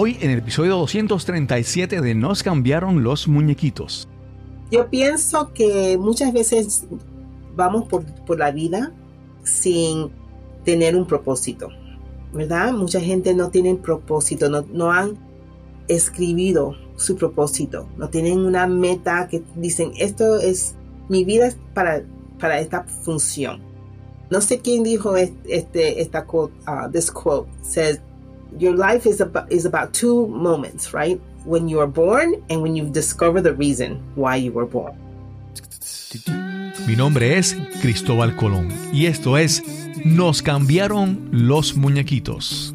Hoy en el episodio 237 de Nos cambiaron los muñequitos. Yo pienso que muchas veces vamos por, por la vida sin tener un propósito, ¿verdad? Mucha gente no tiene propósito, no, no han escribido su propósito, no tienen una meta que dicen, esto es, mi vida es para, para esta función. No sé quién dijo este, esta quote, uh, this quote, says, your life is about, is about two moments, right? When you are born and when you discover the reason why you were born. Mi nombre es Cristóbal Colón y esto es Nos cambiaron los muñequitos.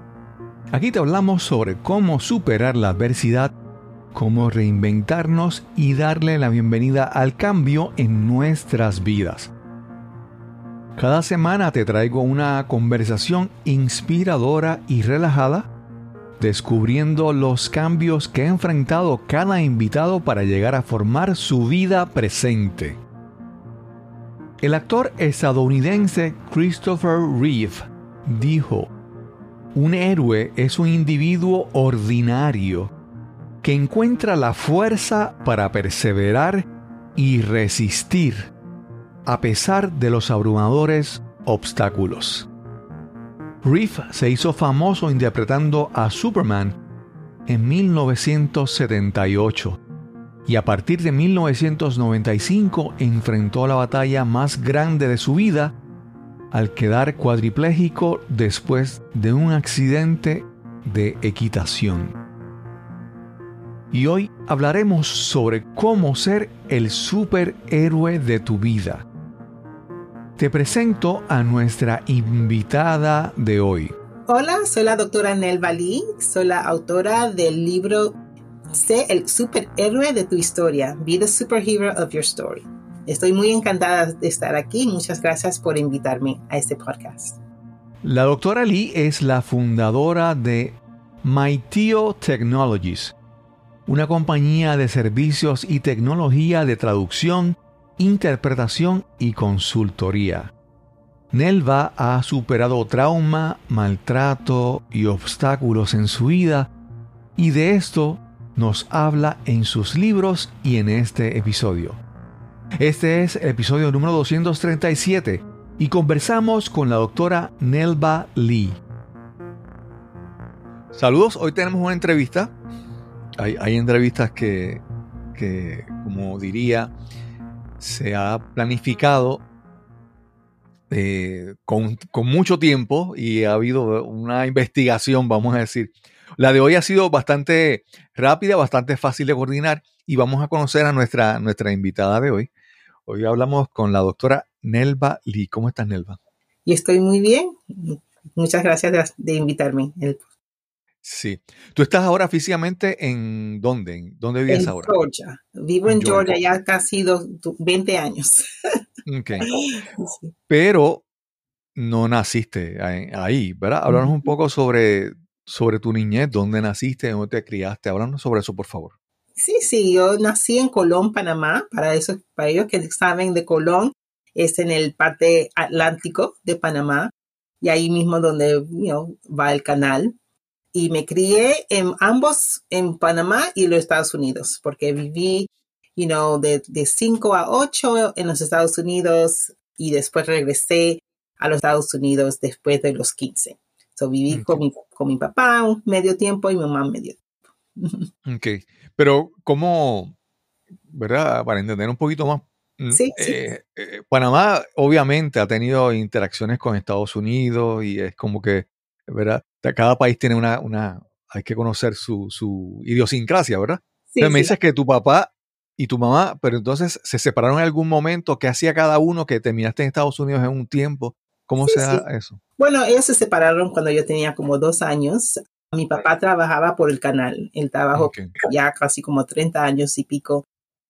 Aquí te hablamos sobre cómo superar la adversidad, cómo reinventarnos y darle la bienvenida al cambio en nuestras vidas. Cada semana te traigo una conversación inspiradora y relajada, descubriendo los cambios que ha enfrentado cada invitado para llegar a formar su vida presente. El actor estadounidense Christopher Reeve dijo, un héroe es un individuo ordinario que encuentra la fuerza para perseverar y resistir a pesar de los abrumadores obstáculos. Reeve se hizo famoso interpretando a Superman en 1978 y a partir de 1995 enfrentó la batalla más grande de su vida al quedar cuadripléjico después de un accidente de equitación. Y hoy hablaremos sobre cómo ser el superhéroe de tu vida. Te presento a nuestra invitada de hoy. Hola, soy la doctora Nelva Lee, soy la autora del libro Sé el superhéroe de tu historia. Be the superhero of your story. Estoy muy encantada de estar aquí. Muchas gracias por invitarme a este podcast. La doctora Lee es la fundadora de MyTio Technologies, una compañía de servicios y tecnología de traducción, interpretación y consultoría. Nelva ha superado trauma, maltrato y obstáculos en su vida y de esto nos habla en sus libros y en este episodio. Este es el episodio número 237 y conversamos con la doctora Nelva Lee. Saludos, hoy tenemos una entrevista. Hay, entrevistas que, que, como diría, se ha planificado eh, con, con, mucho tiempo y ha habido una investigación, vamos a decir, la de hoy ha sido bastante rápida, bastante fácil de coordinar y vamos a conocer a nuestra, nuestra invitada de hoy. Hoy hablamos con la doctora Nelva Lee. ¿Cómo estás, Nelva? Y estoy muy bien. Muchas gracias de, invitarme. Sí. ¿Tú estás ahora físicamente en dónde? ¿Dónde vives en ahora? Georgia. Vivo en, Georgia. ya casi 20 años. Ok. Pero no naciste ahí, ¿verdad? Háblanos un poco sobre sobre tu niñez, dónde naciste, dónde te criaste. Háblanos sobre eso, por favor. Sí, sí, yo nací en Colón, Panamá. Para eso, para ellos que saben de Colón, es en el parte atlántico de Panamá y ahí mismo donde va el canal. Y me crié en ambos, en Panamá y los Estados Unidos, porque viví, you know, de 5 a 8 en los Estados Unidos y después regresé a los Estados Unidos después de los 15 viví con, mi, con mi papá un medio tiempo y mi mamá medio tiempo. Ok, pero ¿cómo, verdad? Para entender un poquito más. Mm, sí, eh, eh, Panamá obviamente ha tenido interacciones con Estados Unidos y es como que, ¿verdad? Cada país tiene una, una hay que conocer su, su idiosincrasia, ¿verdad? Sí, me dices que tu papá y tu mamá, pero entonces se separaron en algún momento, ¿qué hacía cada uno que terminaste en Estados Unidos en un tiempo? ¿Cómo se da eso? Bueno, ellos se separaron cuando yo tenía como dos años. Mi papá trabajaba por el canal. Él trabajó ya casi como 30 años y pico.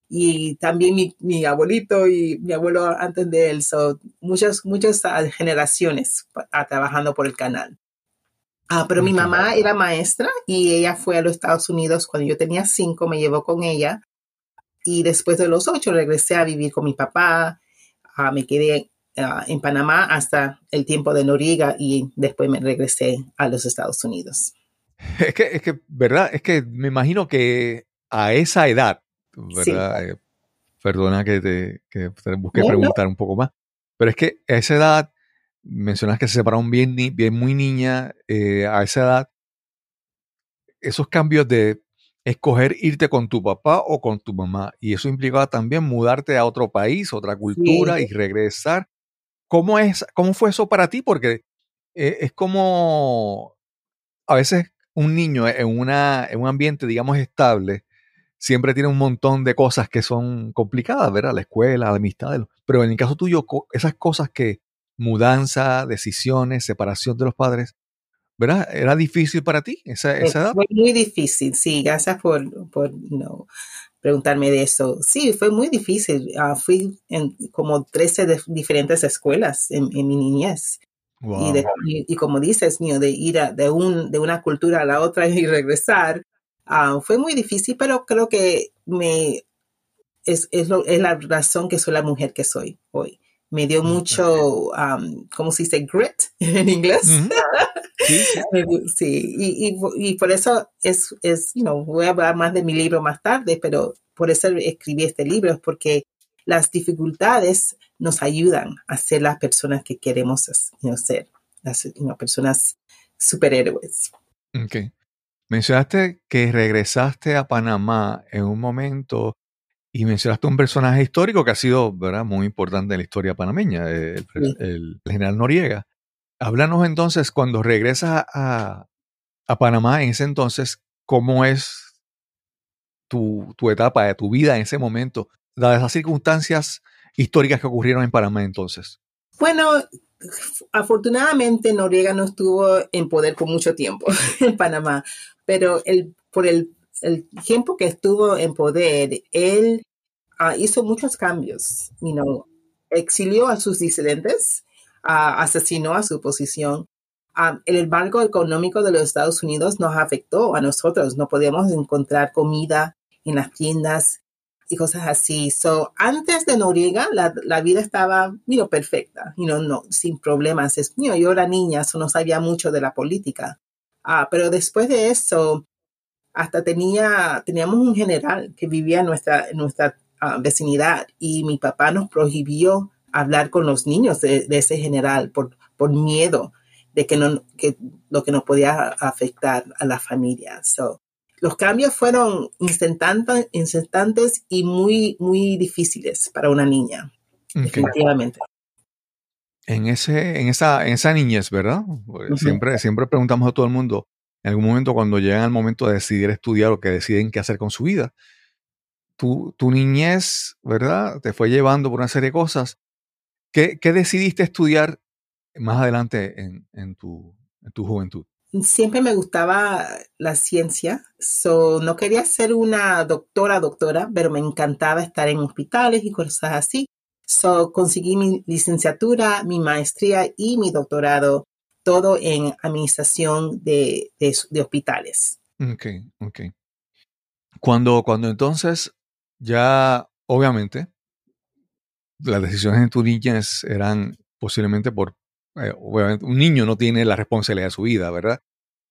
Y también mi, mi abuelito y mi abuelo antes de él. So, muchas, muchas generaciones trabajando por el canal. Ah, pero mi mamá era maestra y ella fue a los Estados Unidos cuando yo tenía cinco, me llevó con ella. Y después de los ocho regresé a vivir con mi papá. Ah, me quedé ah, en Panamá hasta el tiempo de Noriega y después me regresé a los Estados Unidos. Es que, es que, ¿verdad? Es que me imagino que a esa edad, ¿verdad? Eh, perdona que te, que te busque No, no. preguntar un poco más, pero es que a esa edad, mencionas que se separaron bien, bien muy niña, eh, a esa edad, esos cambios de escoger irte con tu papá o con tu mamá, y eso implicaba también mudarte a otro país, otra cultura y regresar. ¿Cómo es, cómo fue eso para ti? Porque eh, es como a veces un niño en, una, en un ambiente, digamos, estable, siempre tiene un montón de cosas que son complicadas, ¿verdad? La escuela, la amistad. Pero en el caso tuyo, esas cosas que mudanza, decisiones, separación de los padres, ¿verdad? ¿Era difícil para ti esa, esa edad? Fue muy difícil, sí, gracias por, por no, preguntarme de eso. Sí, fue muy difícil. Ah, fui en como 13 de- diferentes escuelas en, en mi niñez. Y, Wow. de- y- y como dices, know, de ir a- de, un, de una cultura a la otra y regresar, ah, fue muy difícil, pero creo que me, es, es, lo- es la razón que soy la mujer que soy hoy. Me dio Ok. mucho, um, ¿cómo se dice? Grit en inglés. Ujú. Sí, sí. Sí, y, y, y por eso es, es, you know, voy a hablar más de mi libro más tarde, pero por eso escribí este libro, porque las dificultades nos ayudan a ser las personas que queremos ser, las personas superhéroes. Ok. Mencionaste que regresaste a Panamá en un momento y mencionaste un personaje histórico que ha sido ¿verdad? muy importante en la historia panameña, el, Sí. el- el general Noriega. Háblanos entonces, cuando regresas a, a Panamá en ese entonces, ¿cómo es tu, tu etapa de tu vida en ese momento, esas circunstancias históricas que ocurrieron en Panamá entonces? Bueno, afortunadamente Noriega no estuvo en poder por mucho tiempo en Panamá, pero el, por el, el tiempo que estuvo en poder, él ah, hizo muchos cambios. You know, exilió a sus disidentes, ah, asesinó a su oposición. Ah, el embargo económico de los Estados Unidos nos afectó a nosotros. No podíamos encontrar comida en las tiendas y cosas así. So, antes de Noriega, la, la vida estaba, perfecta, you know, no, sin problemas. Es, you yo era niña, so no sabía mucho de la política. Ah, pero después de eso, hasta tenía, teníamos un general que vivía en nuestra, en nuestra vecinidad y mi papá nos prohibió hablar con los niños de, de ese general por, por miedo de que, no, que lo que nos podía afectar a la familia. So, los cambios fueron instantáneos, y muy, muy difíciles para una niña, definitivamente. En, ese, en, esa, en esa niñez, ¿verdad? Pues siempre, siempre preguntamos a todo el mundo, en algún momento cuando llegan al momento de decidir estudiar o que deciden qué hacer con su vida, tu, tu niñez, ¿verdad? Te fue llevando por una serie de cosas. ¿Qué, qué decidiste estudiar más adelante en, en, tu, en tu juventud? Siempre me gustaba la ciencia, so, no quería ser una doctora, doctora, pero me encantaba estar en hospitales y cosas así. So, conseguí mi licenciatura, mi maestría y mi doctorado, todo en administración de, de, hospitales. Ok, ok. Cuando, cuando entonces ya, obviamente, las decisiones en tu eran posiblemente por, eh, obviamente, un niño no tiene la responsabilidad de su vida, ¿verdad?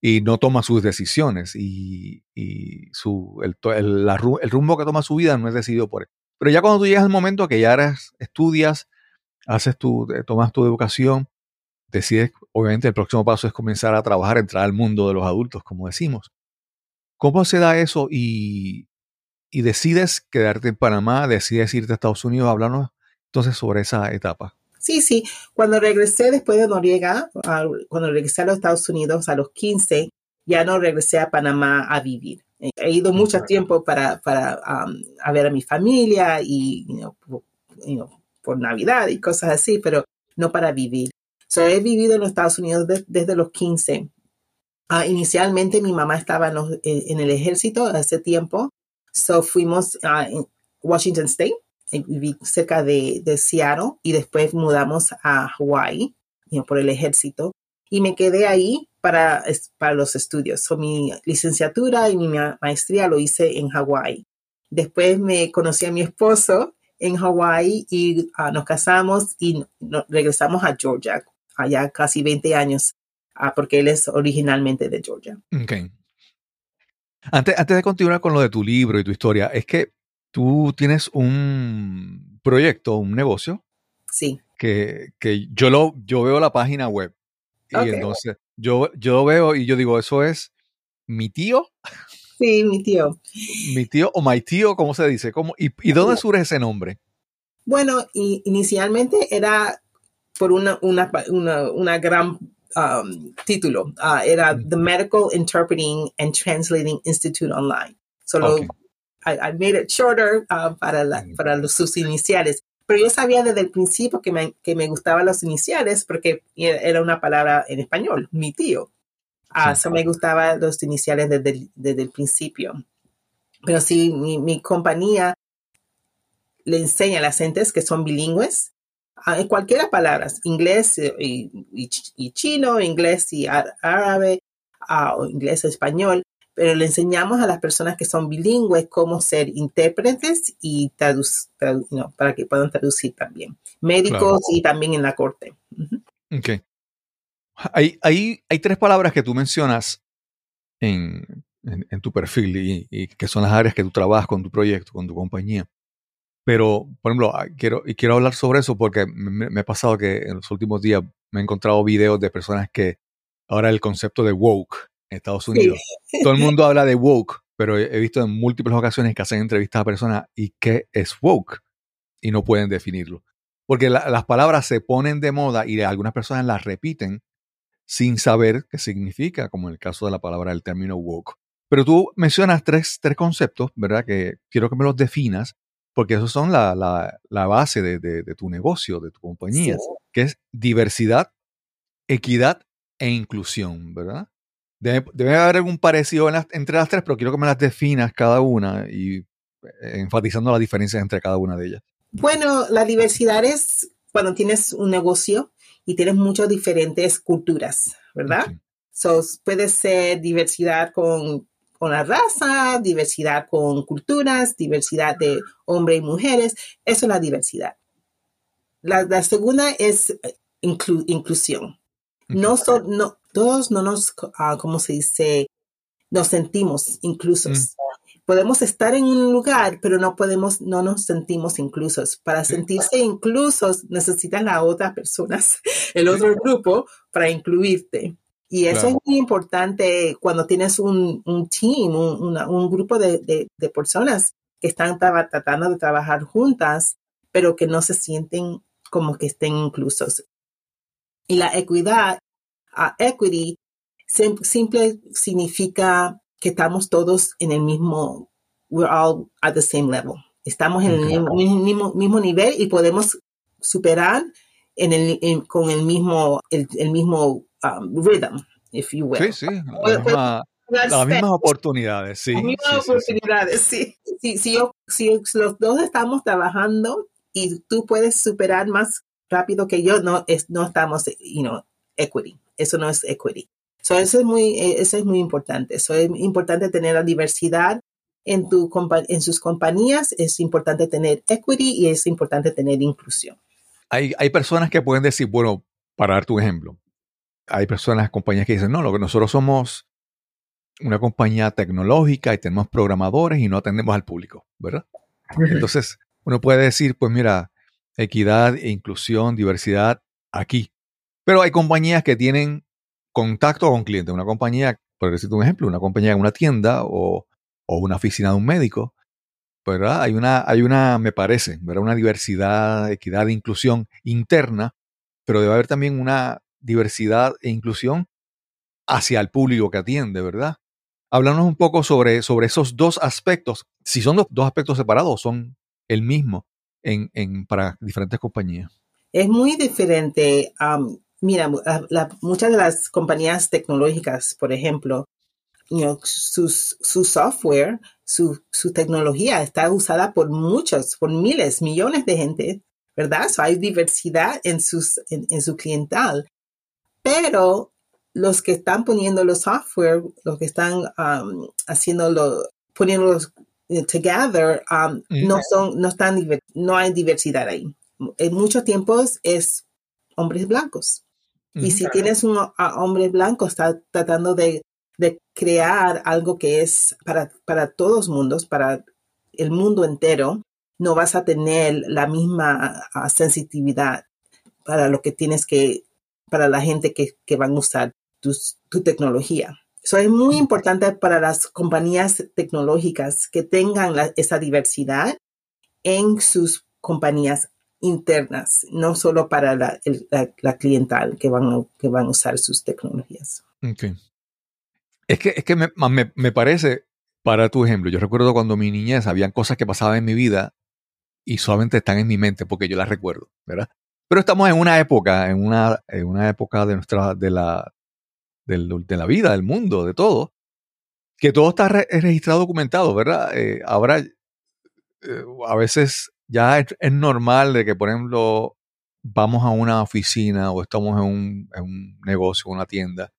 Y no toma sus decisiones y, y su, el, el- el rumbo que toma su vida no es decidido por él. Pero ya cuando tú llegas al momento que ya eres, estudias, haces tu, eh, tomas tu educación, decides, obviamente el próximo paso es comenzar a trabajar, entrar al mundo de los adultos, como decimos. ¿Cómo se da eso y, y decides quedarte en Panamá, decides irte a Estados Unidos? Háblanos entonces sobre esa etapa. Sí, sí. Cuando regresé después de Noriega, cuando regresé a los Estados Unidos a los 15, ya no regresé a Panamá a vivir. He ido mucho tiempo para, para um, a ver a mi familia y you know, por, you know, por Navidad y cosas así, pero no para vivir. So, he vivido en los Estados Unidos de- desde los 15 Ah, inicialmente mi mamá estaba en, los- en- en el ejército hace tiempo, so fuimos a Washington State, viví cerca de, de Seattle y después mudamos a Hawaii por el ejército y me quedé ahí para, para los estudios. So, mi licenciatura y mi ma- maestría lo hice en Hawaii. Después me conocí a mi esposo en Hawaii y ah, nos casamos y no- regresamos a Georgia, allá casi 20 años, ah, porque él es originalmente de Georgia. Ok. Antes, antes de continuar con lo de tu libro y tu historia, es que tú tienes un proyecto, un negocio, Sí, que, que yo, lo, yo veo la página web. Y entonces yo, yo lo veo y yo digo, eso es mi tío, sí, mi tío. mi tío o my tío, ¿cómo se dice? ¿Cómo? ¿Y, y dónde surge ese nombre? Bueno, y inicialmente era por una, una, una, una gran um, título. Ah, era The Medical Interpreting and Translating Institute Online. Solo. I, I made it shorter para, la- Mm. para los, sus iniciales. Pero yo sabía desde el principio que me, que me gustaban los iniciales porque era una palabra en español, mi tío. Ah, Sí. so me gustaban los iniciales desde el, desde el principio. Pero sí, mi, mi compañía le enseña a las gentes que son bilingües ah, en cualquier palabra, inglés y, y ch- y chino, inglés y árabe, ah, o inglés y español, pero le enseñamos a las personas que son bilingües cómo ser intérpretes y traduc- tradu- no, para que puedan traducir también. Médicos Claro. y también en la corte. Ujú. Ok. Hay, hay, hay tres palabras que tú mencionas en, en- en tu perfil y, y que son las áreas que tú trabajas con tu proyecto, con tu compañía. Pero, por ejemplo, ah, quiero, y quiero hablar sobre eso porque me- me ha pasado que en los últimos días me he encontrado videos de personas que ahora el concepto de woke en Estados Unidos. Todo el mundo habla de woke, pero he, he visto en múltiples ocasiones que hacen entrevistas a personas y qué es woke y no pueden definirlo. Porque la- las palabras se ponen de moda y algunas personas las repiten sin saber qué significa, como en el caso de la palabra del término woke. Pero tú mencionas tres, tres conceptos, ¿verdad? Que quiero que me los definas, porque esos son la, la- la base de, de- de tu negocio, de tu compañía, Sí. que es diversidad, equidad e inclusión, ¿verdad? Debe, debe haber algún parecido en las- entre las tres, pero quiero que me las definas cada una y eh, enfatizando las diferencias entre cada una de ellas. Bueno, la diversidad es cuando tienes un negocio y tienes muchas diferentes culturas, ¿verdad? Sí. So, puede ser diversidad con, con la raza, diversidad con culturas, diversidad de hombres y mujeres. Eso es la diversidad. La, la segunda es eh, inclu- inclusión. No, so- no todos no nos, ¿cómo se dice? Nos sentimos inclusos. Podemos estar en un lugar, pero no podemos, no nos sentimos inclusos. Para Sí. sentirse inclusos necesitan a otras personas, el otro grupo, para incluirte. Y eso Claro. es muy importante cuando tienes un, un team, un, una- un grupo de, de- de personas que están tratando de trabajar juntas, pero que no se sienten como que estén inclusos. Y la equidad, equity, sim- simple significa que estamos todos en el mismo, we're all at the same level. Estamos en el mismo, mismo, mismo nivel y podemos superar en el, en- con el mismo, el, el mismo um, rhythm, if you will. Sí, sí, la Puede- misma- las mismas oportunidades, sí. Las mismas sí, sí. oportunidades, sí. Si, si, yo- si los dos estamos trabajando y tú puedes superar más rápido que yo, no, es, no estamos, you know, equity. Eso no es equity. So, eso es muy, eh, eso es muy importante. Eso es importante tener la diversidad en, tu, compa- en sus compañías. Es importante tener equity y es importante tener inclusión. Hay, hay personas que pueden decir, bueno, para darte un ejemplo, hay personas, compañías que dicen, no, lo que nosotros somos una compañía tecnológica y tenemos programadores y no atendemos al público, ¿verdad? Entonces, uno puede decir, pues mira, equidad e inclusión, diversidad aquí. Pero hay compañías que tienen contacto con clientes. Una compañía, por decirte un ejemplo, una compañía en una tienda o, o una oficina de un médico, ¿verdad? Hay una, hay una, me parece, ¿verdad? Una diversidad, equidad e inclusión interna, pero debe haber también una diversidad e inclusión hacia el público que atiende, ¿verdad? Háblanos un poco sobre, sobre esos dos aspectos, si son dos, dos aspectos separados son el mismo en, en, para diferentes compañías. Es muy diferente. mira, la- la- muchas de las compañías tecnológicas, por ejemplo, sus- su software, su, su tecnología está usada por muchos, por miles, millones de gente, ¿verdad? So hay diversidad en, sus, en, su cliental. Pero los que están poniendo los software, los que están um, haciéndolo, poniéndolos eh, together, um, Ujú. no son, no están, no hay diversidad ahí. En muchos tiempos es hombres blancos. Y si tienes un a- hombre blanco, está tratando de, de crear algo que es para, para todos mundos, para el mundo entero, no vas a tener la misma ah, sensitividad para lo que tienes que, para la gente que, que van a usar tus- tu tecnología. Eso es muy importante para las compañías tecnológicas que tengan la- esa diversidad en sus compañías internas, no solo para la, el- la, la cliental que van, a, que van a usar sus tecnologías. Ok. Es que, es que me, me- me parece, para tu ejemplo, yo recuerdo cuando mi niñez habían cosas que pasaban en mi vida y solamente están en mi mente porque yo las recuerdo, ¿verdad? Pero estamos en una época, en una, en una época de nuestra, de la, del- de la vida, del mundo, de todo, que todo está re- registrado, documentado, ¿verdad? Eh, ahora, eh, a veces ya es, es normal de que, por ejemplo, vamos a una oficina o estamos en un, en un negocio, una tienda,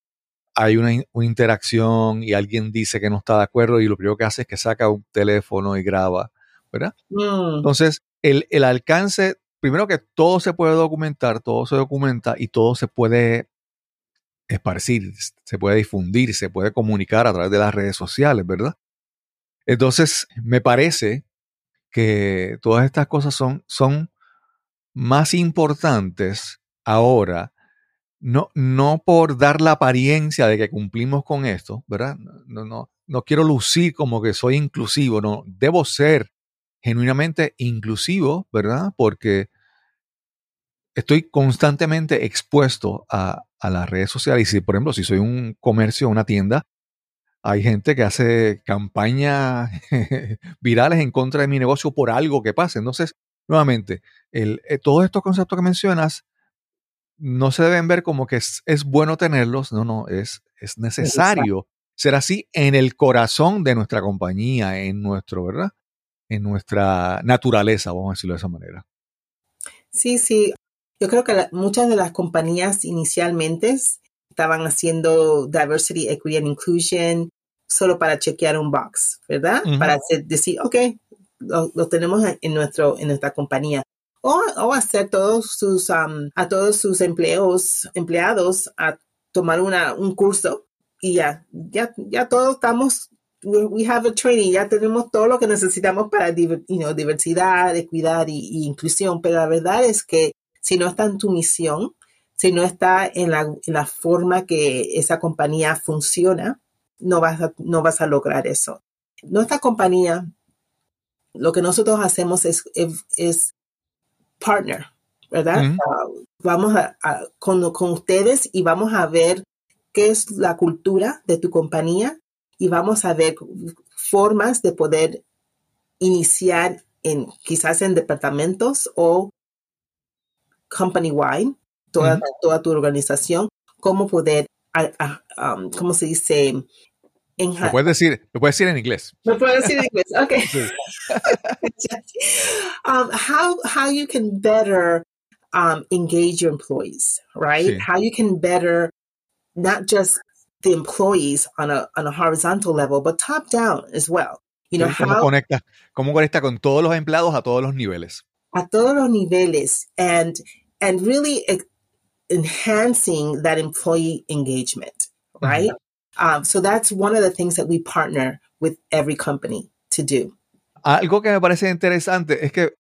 hay una, in- una interacción y alguien dice que no está de acuerdo y lo primero que hace es que saca un teléfono y graba, ¿verdad? Mm, Entonces, el, el alcance, primero que todo se puede documentar, todo se documenta y todo se puede esparcir, se puede difundir, se puede comunicar a través de las redes sociales, ¿verdad? Entonces, me parece que todas estas cosas son, son más importantes ahora, no, no por dar la apariencia de que cumplimos con esto, ¿verdad? No, no, no quiero lucir como que soy inclusivo, no, debo ser genuinamente inclusivo, ¿verdad? Porque estoy constantemente expuesto a, a las redes sociales. Y si, por ejemplo, si soy un comercio, una tienda, hay gente que hace campañas virales en contra de mi negocio por algo que pase. Entonces, nuevamente, el, eh, todos estos conceptos que mencionas no se deben ver como que es, es bueno tenerlos, no, no, es, es necesario ser así en el corazón de nuestra compañía, en nuestro, ¿verdad? En nuestra naturaleza, vamos a decirlo de esa manera. Sí, sí. Yo creo que la- muchas de las compañías inicialmente estaban haciendo diversity, equity and inclusion solo para chequear un box, ¿verdad? Para hacer- decir, ok, lo, lo tenemos en, nuestro, en nuestra compañía. O, o hacer todos sus, um, a todos sus empleos, empleados a tomar una, un curso y ya, ya, ya todos estamos, we, we have a training, ya tenemos todo lo que necesitamos para you know, diversidad, equidad y, y inclusión, pero la verdad es que si no está en tu misión, si no está en la, en la forma que esa compañía funciona, no vas a, no vas a lograr eso. Nuestra compañía, lo que nosotros hacemos es, es, es partner, ¿verdad? Uh, vamos a, a- con, con ustedes y vamos a ver qué es la cultura de tu compañía y vamos a ver formas de poder iniciar en quizás en departamentos o company wide, toda, Ujú. toda tu organización, cómo poder, a- a- um, ¿cómo se dice? Lo Enha- puedes decir, lo puedes decir en inglés. ¿Me puedo decir en inglés? Okay. Um, how how you can better um, engage your employees, right? Sí. How you can better not just the employees on a on a horizontal level, but top down as well. You know ¿Cómo how conecta, ¿Cómo conecta con todos los empleados a todos los niveles? a todos los niveles and and really e- enhancing that employee engagement, right? Um, so that's one of the things that we partner with every company to do. Algo que me parece interesante es que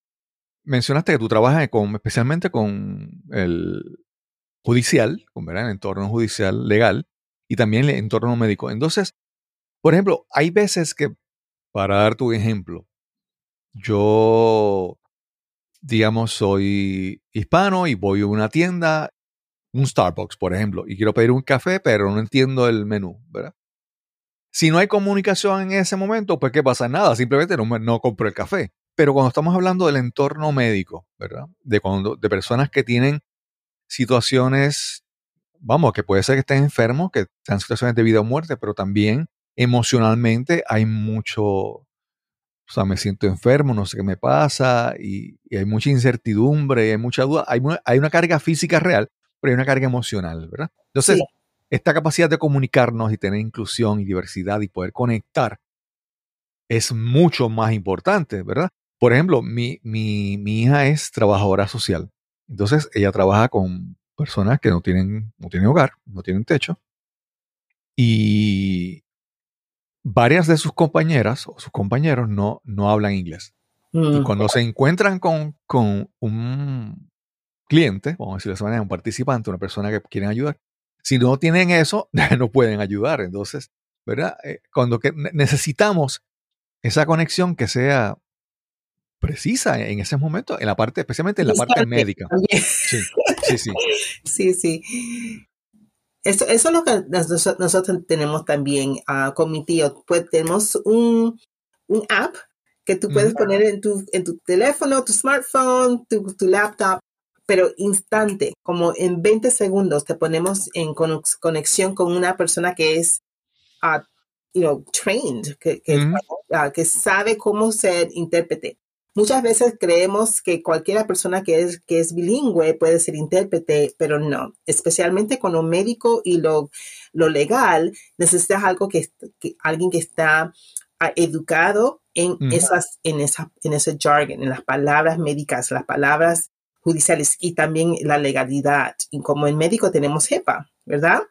mencionaste que tú trabajas con, especialmente con el judicial, con ¿verdad? el entorno judicial legal y también el entorno médico. Entonces, por ejemplo, hay veces que, para dar tu ejemplo, yo, digamos, soy hispano y voy a una tienda, un Starbucks, por ejemplo, y quiero pedir un café, pero no entiendo el menú, ¿verdad? Si no hay comunicación en ese momento, pues ¿qué pasa? Nada, simplemente no, no compro el café. Pero cuando estamos hablando del entorno médico, ¿verdad? De, cuando, de personas que tienen situaciones vamos, que puede ser que estén enfermos, que sean situaciones de vida o muerte, pero también emocionalmente hay mucho, o sea, me siento enfermo, no sé qué me pasa, y, y hay mucha incertidumbre, hay mucha duda, hay, hay una carga física real, pero hay una carga emocional, ¿verdad? Entonces, Sí. esta capacidad de comunicarnos y tener inclusión y diversidad y poder conectar es mucho más importante, ¿verdad? Por ejemplo, mi, mi, mi hija es trabajadora social. Entonces, ella trabaja con personas que no tienen, no tienen hogar, no tienen techo. Y varias de sus compañeras o sus compañeros no, no hablan inglés. Y Mm, cuando se encuentran con, con un cliente, vamos a decirlo de esa manera, un participante, una persona que quieren ayudar, si no tienen eso, no pueden ayudar. Entonces, ¿verdad? Eh, Cuando que necesitamos esa conexión que sea precisa en ese momento, en la parte, especialmente en la parte médica. sí, sí. Sí, sí. Eso, eso es lo que nos- nosotros tenemos también ah, con mi tío. Pues tenemos un, un app que tú puedes poner en tu, en tu teléfono, tu smartphone, tu, tu laptop, pero instante, como en 20 segundos te ponemos en conex- conexión con una persona que es, ah, you know, trained, que, que sabe cómo ser intérprete. Muchas veces creemos que cualquier persona que es, que es bilingüe puede ser intérprete, pero no. Especialmente con lo médico y lo, lo legal, necesitas algo que, que- alguien que está ah, educado en esas, en esa, en ese jargon, en las palabras médicas, las palabras judiciales y también la legalidad. Y como en médico tenemos HEPA, ¿verdad?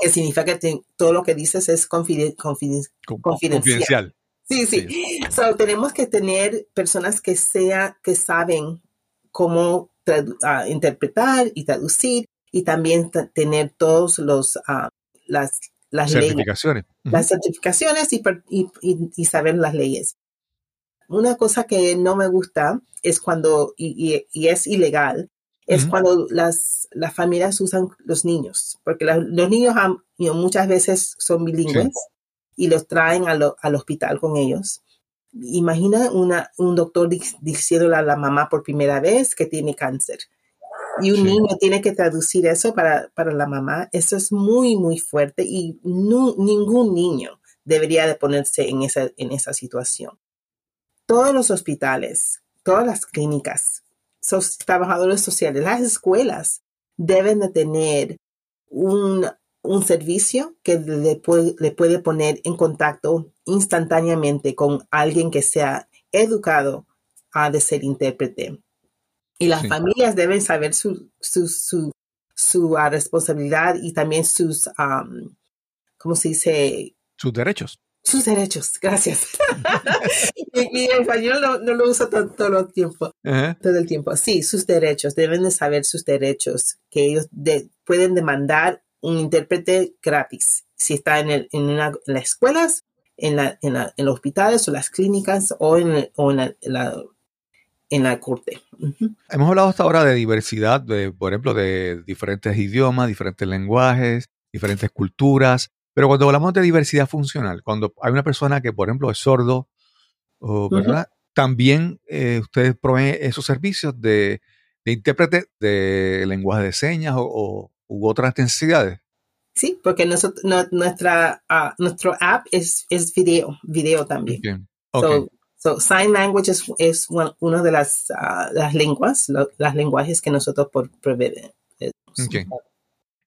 Que significa que te- todo lo que dices es confiden- confiden- Con- Confidencial. Confidencial. Sí, sí. So, tenemos que tener personas que sea, que saben cómo ah, interpretar y traducir y también tener todos los ah, las las leyes, Certificaciones. Ujú. las certificaciones y, per- y- y- y saber las leyes. Una cosa que no me gusta es cuando, y, es ilegal, es cuando las, las familias usan los niños, porque la- los niños han- you know, muchas veces son bilingües y los traen a lo- al hospital con ellos. Imagina una, un doctor di- diciéndole a la mamá por primera vez que tiene cáncer. Y un Sí. niño tiene que traducir eso para, para la mamá. Eso es muy, muy fuerte y no- ningún niño debería de ponerse en esa, en esa situación. Todos los hospitales, todas las clínicas, sos- trabajadores sociales, las escuelas deben de tener un, un servicio que le puede, le puede poner en contacto instantáneamente con alguien que sea educado a de ser intérprete. Y las Sí. familias deben saber su, su, su, su, ah, responsabilidad y también sus, ¿cómo se dice? Sus derechos. Sus derechos. Gracias. mi, mi español no, no lo uso todo, todo el tiempo todo el tiempo. Sí, sus derechos, deben de saber sus derechos, que ellos de- pueden demandar un intérprete gratis si está en, el, en, una- en las escuelas, en, la, en, la- en los hospitales o las clínicas o en, el- o en, la, en la- corte. Hemos hablado hasta ahora de diversidad, de, por ejemplo, de diferentes idiomas, diferentes lenguajes, diferentes culturas. Pero cuando hablamos de diversidad funcional, cuando hay una persona que, por ejemplo, es sordo, o, ¿verdad? También eh, ustedes proveen esos servicios de, de intérprete de lenguaje de señas o, o- u otras necesidades. Sí, porque nosotros, no- nuestra, ah, nuestro app es, es video, video también. Ok. Ok. So, so sign language es, es una de las, ah, las lenguas, lo- las lenguajes que nosotros por, proveemos. Ok.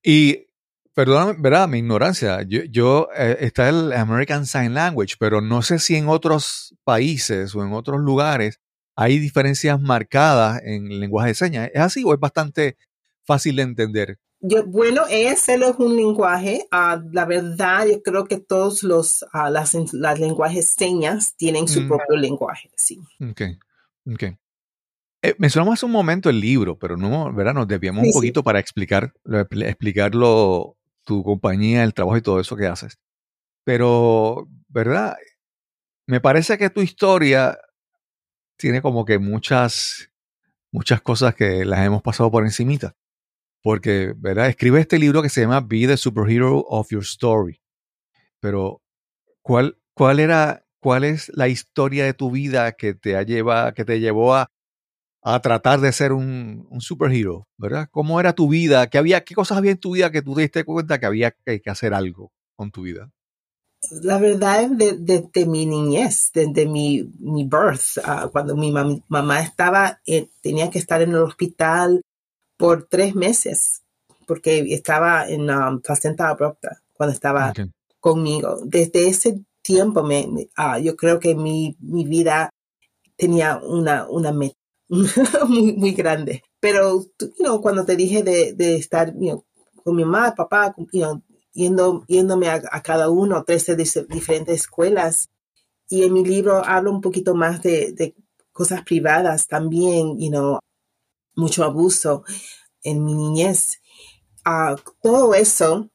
Y, perdóname, ¿verdad? Mi ignorancia. Yo, yo, eh, está el American Sign Language, pero no sé si en otros países o en otros lugares hay diferencias marcadas en el lenguaje de señas. ¿Es así o es bastante fácil de entender? Yo, bueno, ESL es un lenguaje. ah, la verdad, yo creo que todos los ah, las, las lenguajes señas tienen su Mm. propio lenguaje. Sí. Ok. Ok. Eh, mencionamos hace un momento el libro, pero no, ¿verdad? Nos desviamos Sí, un sí. poquito para explicar, explicarlo, tu compañía, el trabajo y todo eso que haces. Pero, ¿verdad? Me parece que tu historia tiene como que muchas, muchas cosas que las hemos pasado por encimita. Porque, ¿verdad? Escribe este libro que se llama Be the Superhero of Your Story. Pero, ¿cuál, cuál era, cuál es la historia de tu vida que te ha lleva, que te llevó a, a tratar de ser un, un superhero, ¿verdad? ¿Cómo era tu vida? ¿Qué, había, ¿Qué cosas había en tu vida que tú te diste cuenta que había que, hacer algo con tu vida? La verdad es de- desde mi niñez, desde mi, mi birth, ah, cuando mi mam- mamá estaba, eh, tenía que estar en el hospital por tres meses, porque estaba en um, placenta abrupta, cuando estaba conmigo. Desde ese tiempo, me, me- ah, yo creo que mi, mi vida tenía una, una meta muy, muy grande. Pero, you know, cuando te dije de, de estar you know, con mi mamá, papá, you know, yendo, yéndome a, a cada uno, 13 dis- diferentes escuelas, y en mi libro hablo un poquito más de, de cosas privadas también, you know, mucho abuso en mi niñez. Ah, todo eso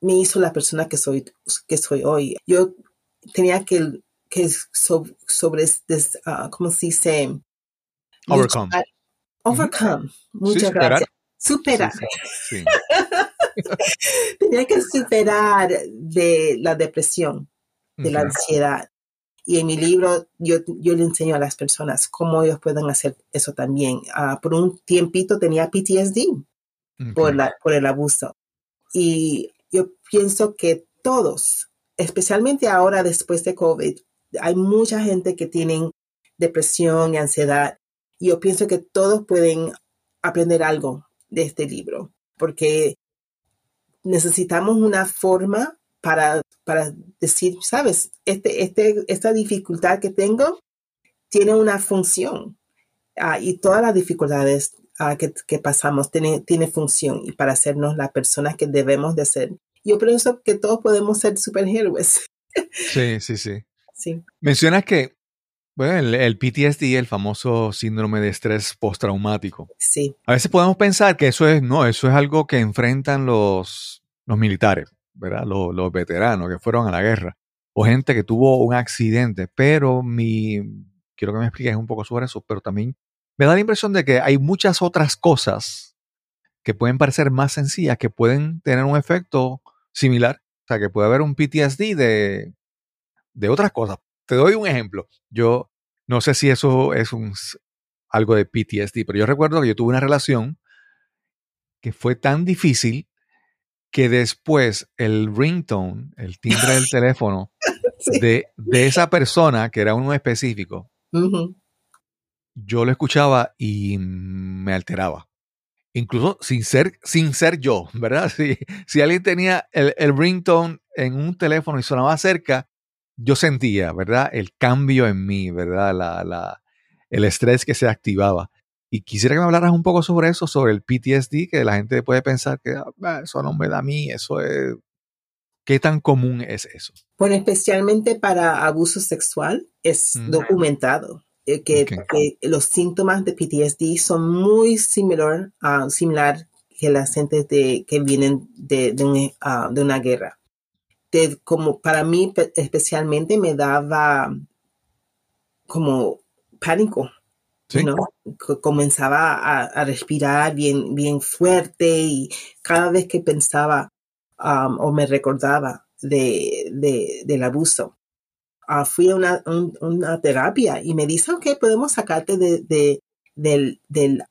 me hizo la persona que soy, que soy hoy. Yo tenía que, que so- sobre, des- ah, ¿cómo se dice? Overcome. Luchar- Overcome. Muchas superar. gracias. Superar. Sí. Tenía que superar de la depresión, de la ansiedad. Y en mi libro yo, yo le enseño a las personas cómo ellos pueden hacer eso también. Ah, por un tiempito tenía PTSD por, la, por el abuso. Y yo pienso que todos, especialmente ahora después de COVID, hay mucha gente que tienen depresión y ansiedad. Y yo pienso que todos pueden aprender algo de este libro, porque necesitamos una forma para, para decir, sabes, este, este, esta dificultad que tengo tiene una función ah, y todas las dificultades ah, que, que pasamos tiene, tiene función y para hacernos las personas que debemos de ser. Yo pienso que todos podemos ser superhéroes. Sí, sí, sí. Sí, Mencionas que bueno, el, el PTSD, el famoso síndrome de estrés postraumático. sí, A veces podemos pensar que eso es, no, eso es algo que enfrentan los, los militares, ¿verdad? Los, los veteranos que fueron a la guerra. O gente que tuvo un accidente. Pero mi, quiero que me expliques un poco sobre eso, pero también me da la impresión de que hay muchas otras cosas que pueden parecer más sencillas, que pueden tener un efecto similar. O sea, que puede haber un PTSD de, de otras cosas. Te doy un ejemplo. Yo no sé si eso es un, algo de PTSD, pero yo recuerdo que yo tuve una relación que fue tan difícil que después el ringtone, el timbre del teléfono sí. de, de esa persona, que era uno específico, yo lo escuchaba y me alteraba. Incluso sin ser, sin ser yo, ¿verdad? Si, si alguien tenía el, el ringtone en un teléfono y sonaba cerca, yo sentía, ¿verdad? El cambio en mí, ¿verdad? La, la, el estrés que se activaba. Y quisiera que me hablaras un poco sobre eso, sobre el PTSD, que la gente puede pensar que "Ah, eso no me da a mí, eso es... ¿Qué tan común es eso? Bueno, especialmente para abuso sexual, es Ujú. documentado eh, que, los síntomas de PTSD son muy similar, ah, similar que las gentes de, que vienen de, de, un, ah, de una guerra. De- como para mí pe- especialmente me daba como pánico. Sí. ¿no? Co- Comenzaba a, a respirar bien, bien fuerte y cada vez que pensaba um, o me recordaba de, de- del abuso, ah, fui a una, un- una terapia y me dice, ok, podemos sacarte de, de- del, del,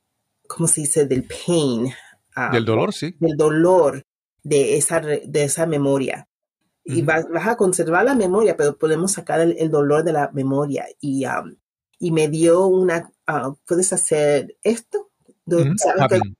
¿cómo se dice? Del pain. ah, Del dolor, sí. del dolor de esa, de esa memoria. Y vas, vas a conservar la memoria, pero podemos sacar el, el dolor de la memoria. Y, um, y me dio una, ah, ¿puedes hacer esto? Do- Ujú. ¿sabes qué- Tapping.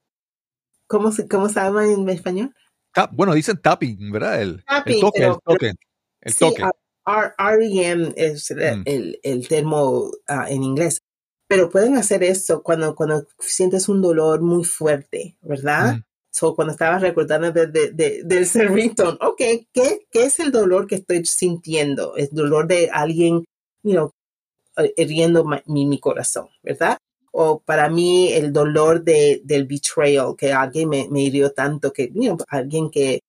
¿Cómo se, cómo se llama en español? Tap- bueno, dicen tapping, ¿verdad? El, el Tapping, toque, pero- el toque. El Sí, toque. ah, REM es el, Mm. el, el termo ah, en inglés. Pero pueden hacer eso cuando, cuando sientes un dolor muy fuerte, ¿verdad? Mm. So, cuando estabas recordando de, de, de, del ringtone, ok, ¿qué, ¿qué es el dolor que estoy sintiendo? El dolor de alguien, you know, hiriendo ma- mi, mi corazón, ¿verdad? O para mí el dolor de, del betrayal, que alguien me, me hirió tanto, que, you know, alguien que,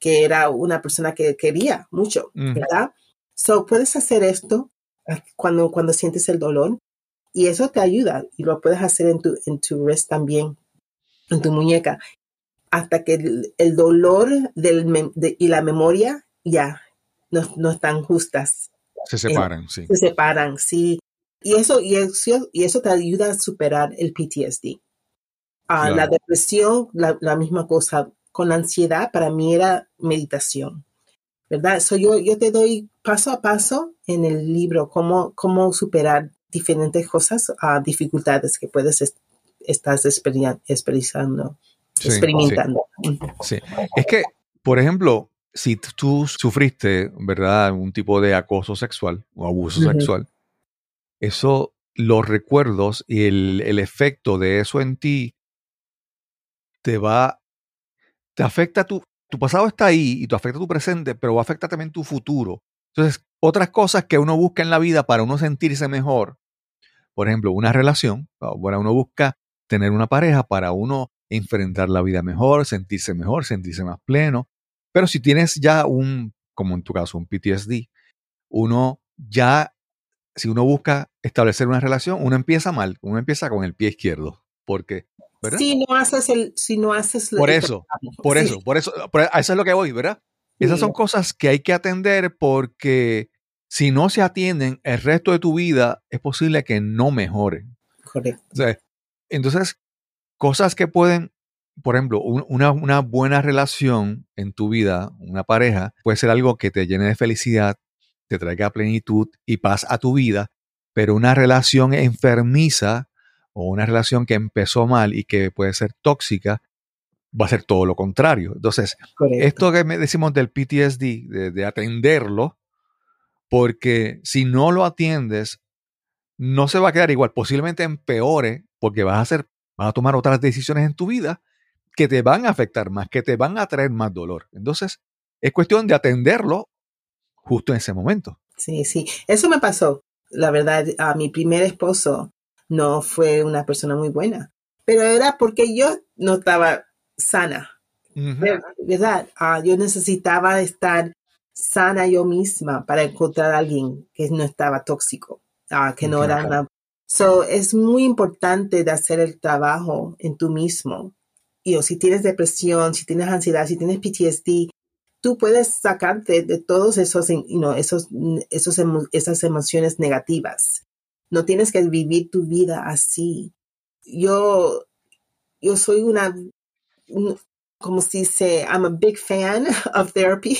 que era una persona que quería mucho, Mm. ¿verdad? So, puedes hacer esto ah, cuando, cuando sientes el dolor y eso te ayuda y lo puedes hacer en tu, en tu wrist también, en tu muñeca, hasta que el, el dolor del de- y la memoria ya no, no están justas, Se separan, sí. se separan, sí. y eso, y eso, y eso te ayuda a superar el PTSD. Ah, Claro. La depresión, la, la misma cosa. Con la ansiedad, para mí era meditación. ¿Verdad? So yo, yo te doy paso a paso en el libro cómo, cómo superar diferentes cosas, ah, dificultades que puedes est- estás Sí, experimentando. Sí. Es que, por ejemplo, si tú sufriste, ¿verdad?, algún tipo de acoso sexual o abuso sexual, eso, los recuerdos y el, el efecto de eso en ti te va, te afecta tu, tu pasado está ahí y te afecta tu presente, pero va a afectar también tu futuro. Entonces, otras cosas que uno busca en la vida para uno sentirse mejor, por ejemplo, una relación, bueno, uno busca tener una pareja para uno enfrentar la vida mejor, sentirse mejor, sentirse más pleno. Pero si tienes ya un, como en tu caso, un PTSD, uno ya, si uno busca establecer una relación, uno empieza mal, uno empieza con el pie izquierdo. Porque, ¿verdad? Si no haces el, si no haces Por eso. Por Sí, eso, por eso, por a eso es lo que voy, ¿verdad? Esas son cosas que hay que atender porque si no se atienden, el resto de tu vida es posible que no mejore. correcto. O sea, entonces, cosas que pueden, por ejemplo, un- una, una buena relación en tu vida, una pareja, puede ser algo que te llene de felicidad, te traiga plenitud y paz a tu vida, pero una relación enfermiza o una relación que empezó mal y que puede ser tóxica, va a ser todo lo contrario. Entonces, correcto. esto que me decimos del PTSD, de, de atenderlo, porque si no lo atiendes, no se va a quedar igual, posiblemente empeore, porque vas a hacer, vas a tomar otras decisiones en tu vida que te van a afectar más, que te van a traer más dolor. Entonces, es cuestión de atenderlo justo en ese momento. Sí, sí. Eso me pasó. La verdad, a mi primer esposo no fue una persona muy buena, pero era porque yo no estaba sana, Ujú. ver- ¿verdad? Ah, yo necesitaba estar sana yo misma para encontrar a alguien que no estaba tóxico, ah, que no era Ok. una... So, es muy importante de hacer el trabajo en tú mismo. Y o si tienes depresión, si tienes ansiedad, si tienes PTSD, tú puedes sacarte de todos esos, you know, esos, esos, emo- esas emociones negativas. No tienes que vivir tu vida así. Yo, yo soy una, un- como se dice, I'm a big fan of therapy.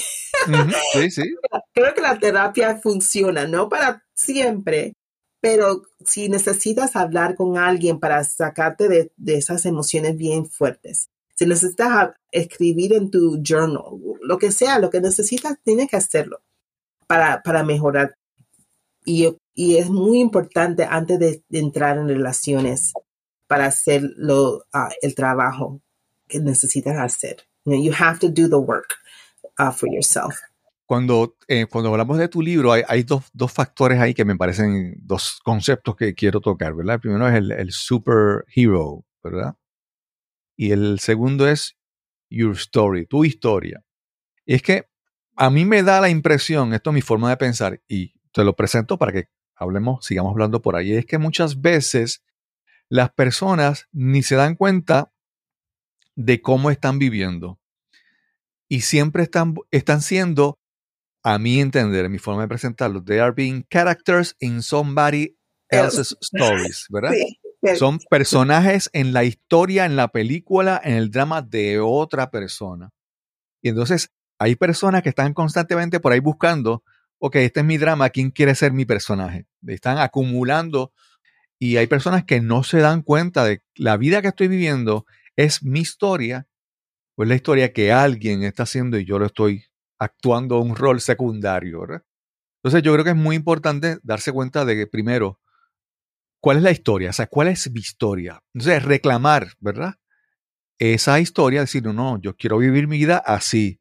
Sí, sí. Creo que la terapia funciona, no para siempre, pero si necesitas hablar con alguien para sacarte de, de esas emociones bien fuertes, si necesitas escribir en tu journal, lo que sea, lo que necesitas, tienes que hacerlo para, para mejorar. Y, y es muy importante antes de, entrar en relaciones para hacer lo, ah, el trabajo que necesitas hacer. You, you have to do the work uh, for yourself. Cuando, eh, cuando hablamos de tu libro, hay, dos, dos factores ahí que me parecen dos conceptos que quiero tocar, ¿verdad? El primero es el, el superhero, ¿verdad? Y el segundo es your story, tu historia. Y es que a mí me da la impresión, esto es mi forma de pensar, y te lo presento para que hablemos, sigamos hablando por ahí, es que muchas veces las personas ni se dan cuenta de cómo están viviendo. Y siempre están, están siendo, a mi entender, en mi forma de presentarlo, they are being characters in somebody else's stories, ¿verdad? Sí, sí. Son personajes en la historia, en la película, en el drama de otra persona. Y entonces hay personas que están constantemente por ahí buscando, ok, este es mi drama, ¿quién quiere ser mi personaje? Están acumulando y hay personas que no se dan cuenta de la vida que estoy viviendo es mi historia o es la historia que alguien está haciendo y yo lo estoy actuando un rol secundario, ¿verdad? Entonces yo creo que es muy importante darse cuenta de que primero, ¿cuál es la historia? O sea, ¿cuál es mi historia? Entonces, reclamar, ¿verdad? Esa historia, decir, no, no, yo quiero vivir mi vida así.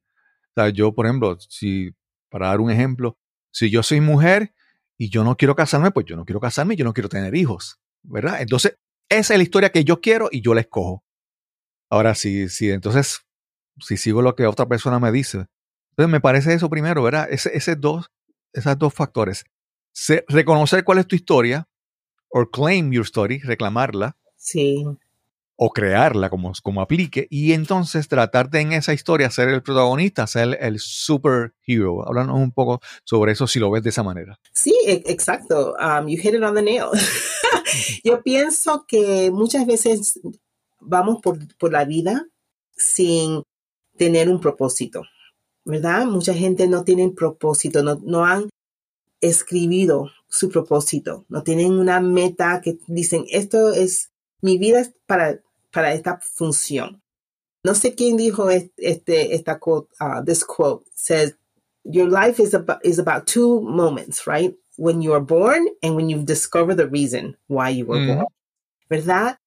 O sea, yo, por ejemplo, si, para dar un ejemplo, si yo soy mujer y yo no quiero casarme, pues yo no quiero casarme yo no quiero tener hijos, ¿verdad? Entonces, esa es la historia que yo quiero y yo la escojo. Ahora, si, si entonces, si sigo lo que otra persona me dice, entonces me parece eso primero, ¿verdad? Ese, ese dos, esos dos factores. Se- reconocer cuál es tu historia, or claim your story, reclamarla, Sí, o crearla como, como aplique y entonces tratar de en esa historia ser el protagonista, ser el, superhero. Háblanos un poco sobre eso si lo ves de esa manera. Sí, e, exacto. Um, you hit it on the nail. Yo pienso que muchas veces vamos por, por la vida sin tener un propósito, ¿verdad? Mucha gente no tiene propósito, no, no han escribido su propósito, no tienen una meta que dicen, esto es mi vida es para, para esta función. No sé quién dijo este, esta quote, uh, this quote says, your life is about, is about two moments, right? When you are born and when you discover the reason why you were born. ¿Verdad?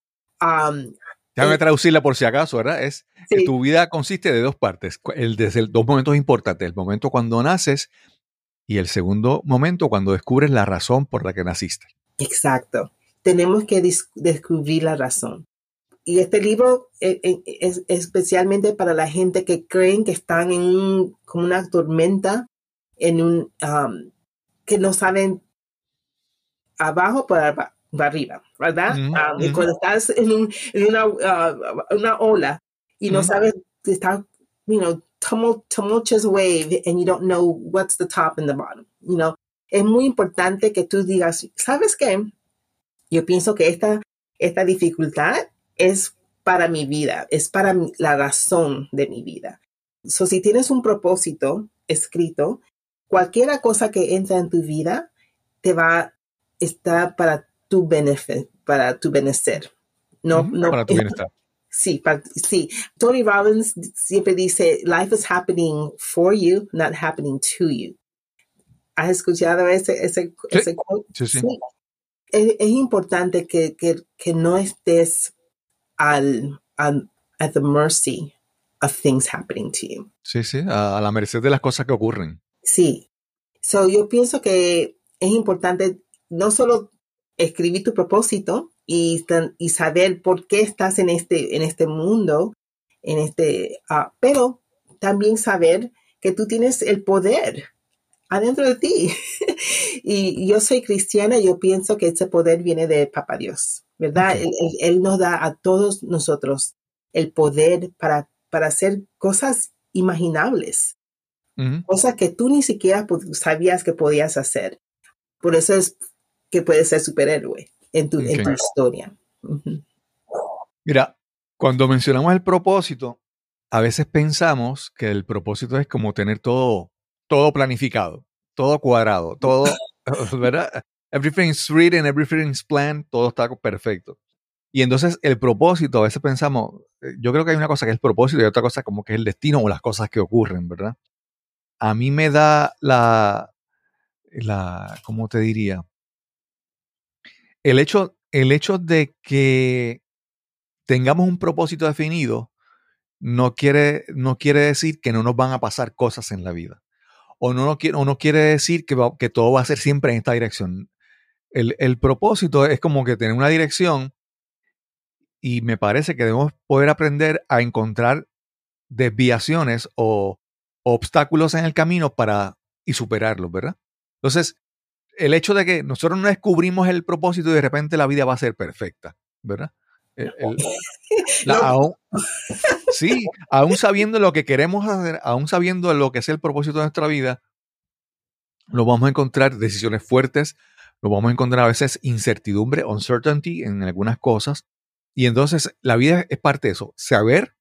Um, Déjame eh, traducirla por si acaso, ¿verdad? Es que tu vida consiste de dos partes. El, desde dos momentos importantes. El momento cuando naces y el segundo momento cuando descubres la razón por la que naciste. Exacto tenemos que descubrir la razón. Y este libro eh, eh, es, especialmente para la gente que creen que están en un, como una tormenta, en un, um, que no saben abajo para, arriba, ¿verdad? Um, y cuando estás en, un, en una, uh, una, ola y no sabes, está, you know, tumultuous wave and you don't know what's the top and the bottom, you know. Es muy importante que tú digas, ¿sabes qué? Yo pienso que esta, esta dificultad es para mi vida, es para la razón de mi vida. So, si tienes un propósito escrito, cualquier cosa que entra en tu vida te va a estar para tu beneficio, para tu beneficio. No, no, para tu bienestar. Sí, sí. Tony Robbins siempre dice, life is happening for you, not happening to you. ¿Has escuchado ese, ese, ese quote? sí. sí es, importante que, que, no estés al, al, at the mercy of things happening to you. Sí, sí, a, la merced de las cosas que ocurren. Sí. So, yo pienso que es importante no solo escribir tu propósito y, y saber por qué estás en este, en este mundo, en este, uh, pero también saber que tú tienes el poder adentro de ti. y yo soy cristiana y yo pienso que ese poder viene de Papa Dios, ¿verdad? Él, nos da a todos nosotros el poder para, para hacer cosas imaginables, cosas que tú ni siquiera sabías que podías hacer. Por eso es que puedes ser superhéroe en tu, en tu historia. Mira, cuando mencionamos el propósito, a veces pensamos que el propósito es como tener todo todo planificado, todo cuadrado, todo, ¿verdad? Everything's written, everything's planned, todo está perfecto. Y entonces el propósito, a veces pensamos, eh, yo creo que hay una cosa que es el propósito y otra cosa como que es el destino o las cosas que ocurren, ¿verdad? A mí me da la, la, ¿cómo te diría? El hecho, el hecho de que tengamos un propósito definido no quiere, no quiere decir que no nos van a pasar cosas en la vida o no, quiere, no quiere decir que, que, todo va a ser siempre en esta dirección. El, propósito es como que tener una dirección y me parece que debemos poder aprender a encontrar desviaciones o obstáculos en el camino para y superarlos, ¿verdad? Entonces, el hecho de que nosotros no descubrimos el propósito y de repente la vida va a ser perfecta, ¿verdad? sí, aún sabiendo lo que queremos hacer, aún sabiendo lo que es el propósito de nuestra vida, lo vamos a encontrar decisiones fuertes, lo vamos a encontrar a veces incertidumbre, uncertainty en algunas cosas. Y entonces la vida es parte de eso, saber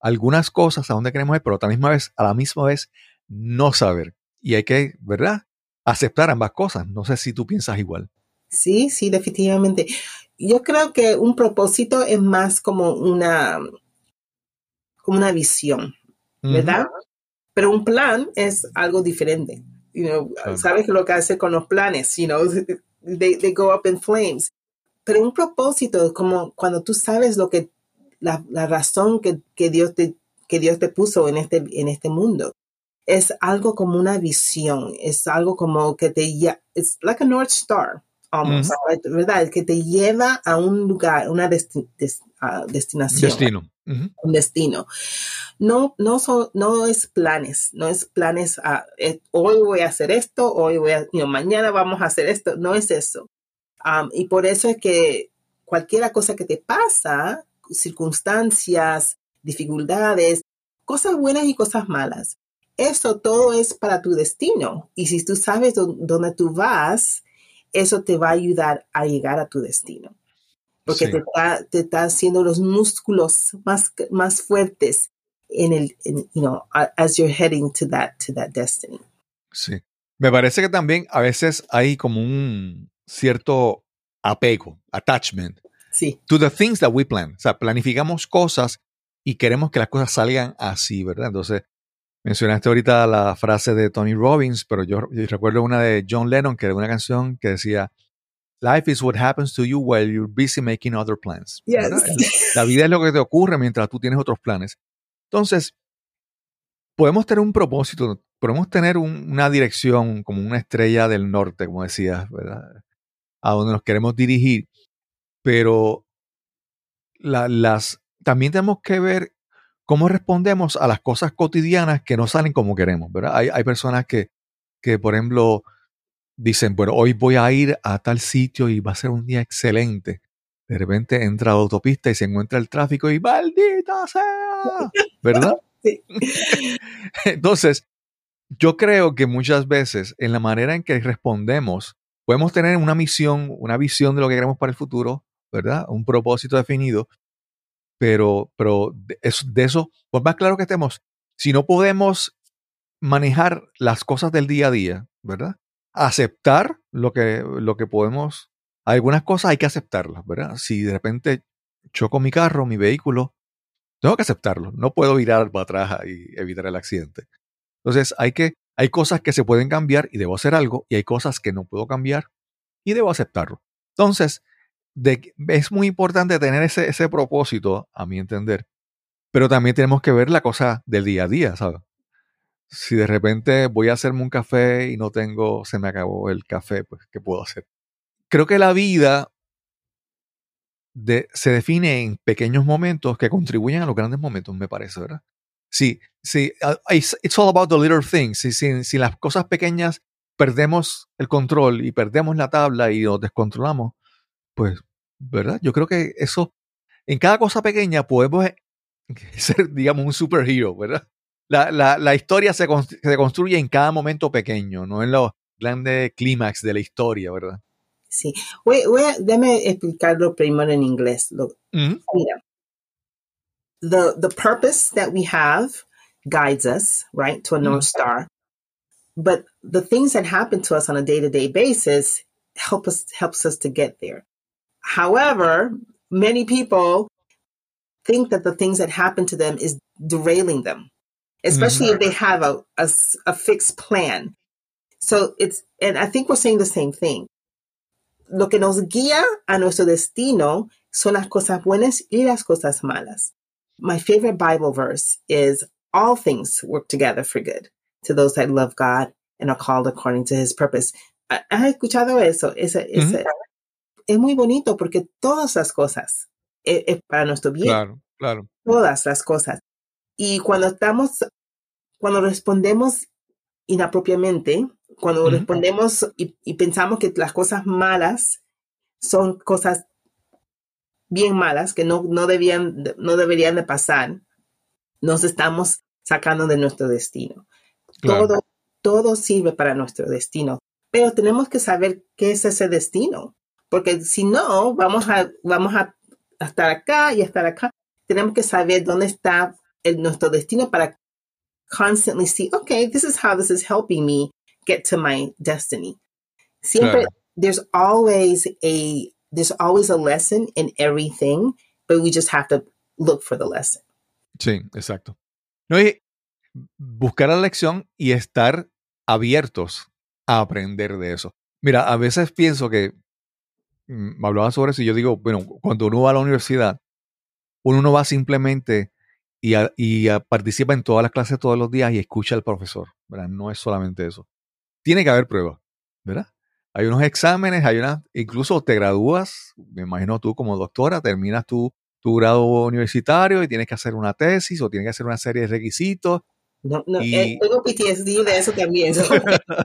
algunas cosas a dónde queremos ir, pero a la misma vez, a la misma vez, no saber. Y hay que, ¿verdad? Aceptar ambas cosas. No sé si tú piensas igual. Sí, sí, definitivamente. Yo creo que un propósito es más como una, como una visión, ¿verdad? Pero un plan es algo diferente. You know, Sabes lo que hace con los planes, you know, they, go up in flames. Pero un propósito es como cuando tú sabes lo que, la, razón que, que, Dios te, que Dios te puso en este, en este mundo. Es algo como una visión, es algo como que te, it's like a North Star ¿verdad? Que te lleva a un lugar, una destinación. Destino. Un destino. No, no, son, no es planes, no es planes, a, eh, hoy voy a hacer esto, hoy voy a, mañana vamos a hacer esto, no es eso. y por eso es que cualquier cosa que te pasa, circunstancias, dificultades, cosas buenas y cosas malas. Eso todo es para tu destino. Y si tú sabes dónde tú vas, eso te va a ayudar a llegar a tu destino. Porque Sí. te, está, te está haciendo los músculos más, más fuertes en el, en, you know, as you're heading to that, to that destiny. Sí. Me parece que también a veces hay como un cierto apego, attachment, Sí, to the things that we plan. O sea, planificamos cosas y queremos que las cosas salgan así, ¿verdad? Entonces, mencionaste ahorita la frase de Tony Robbins, pero yo, yo recuerdo una de John Lennon, que era una canción que decía, Life is what happens to you while you're busy making other plans. La vida es lo que te ocurre mientras tú tienes otros planes. Entonces, podemos tener un propósito, podemos tener un- una dirección como una estrella del norte, como decías, ¿verdad? A donde nos queremos dirigir, pero la- las, también tenemos que ver cómo respondemos a las cosas cotidianas que no salen como queremos, ¿verdad? Hay, hay personas que, que, por ejemplo, dicen, bueno, hoy voy a ir a tal sitio y va a ser un día excelente. De repente entra a la autopista y se encuentra el tráfico y maldita sea, ¿verdad? Sí. Entonces, yo creo que muchas veces en la manera en que respondemos, podemos tener una misión, una visión de lo que queremos para el futuro, ¿verdad? Un propósito definido, pero, pero de eso, de eso, por más claro que estemos, si no podemos manejar las cosas del día a día, ¿verdad? Aceptar lo que, lo que podemos, algunas cosas hay que aceptarlas, ¿verdad? Si de repente choco mi carro, mi vehículo, tengo que aceptarlo. No puedo virar para atrás y evitar el accidente. Entonces, hay que, hay cosas que se pueden cambiar y debo hacer algo, y hay cosas que no puedo cambiar y debo aceptarlo. Entonces, de- es muy importante tener ese, ese propósito, a mi entender, pero también tenemos que ver la cosa del día a día, ¿sabes? Si de repente voy a hacerme un café y no tengo, se me acabó el café, pues, ¿qué puedo hacer? Creo que la vida de- se define en pequeños momentos que contribuyen a los grandes momentos, me parece, ¿verdad? Sí, sí, it's, it's all about the little things. Si, si, si las cosas pequeñas perdemos el control y perdemos la tabla y nos descontrolamos, pues, ¿verdad? Yo creo que eso, en cada cosa pequeña podemos ser, digamos, un superhero, ¿verdad? La, la, la historia se, constru- se construye en cada momento pequeño, no en los grandes clímax de la historia, ¿verdad? sí. Voy, voy a, déjame explicarlo primero en inglés. Lo- Ujú, Mira, the the purpose that we have guides us right to a north star, but the things that happen to us on a day to day basis help us helps us to get there. However, many people think that the things that happen to them is derailing them, especially if they have a a fixed plan. So it's, and I think we're saying the same thing. Lo que nos guía a nuestro destino son las cosas buenas y las cosas malas. My favorite Bible verse is all things work together for good to those that love God and are called according to his purpose. ¿Ha- ¿Has escuchado eso? Ese, ese- mm-hmm. Es muy bonito porque todas las cosas es, es para nuestro bien Claro, claro. todas las cosas. Y cuando estamos, cuando respondemos inapropiamente, cuando respondemos y, y pensamos que las cosas malas son cosas bien malas, que no, no, debían, de- no deberían de pasar, nos estamos sacando de nuestro destino. Claro. Todo, todo sirve para nuestro destino, pero tenemos que saber qué es ese destino, porque si no, vamos a, vamos a a estar acá y a estar acá. Tenemos que saber dónde está el, nuestro destino para constantly see, okay, this is how this is helping me get to my destiny. Siempre, Claro. there's always a, there's always a lesson in everything, but we just have to look for the lesson. Sí, exacto. No, y buscar la lección y estar abiertos a aprender de eso. Mira, a veces pienso que me hablaba sobre eso y yo digo, bueno, cuando uno va a la universidad, uno no va simplemente y, a- y participa en todas las clases todos los días y escucha al profesor, ¿verdad? No es solamente eso. Tiene que haber pruebas, ¿verdad? Hay unos exámenes, hay unas, incluso te gradúas, me imagino tú como doctora, terminas tu, tu grado universitario y tienes que hacer una tesis o tienes que hacer una serie de requisitos No, no, Y- eh, tengo PTSD de eso también.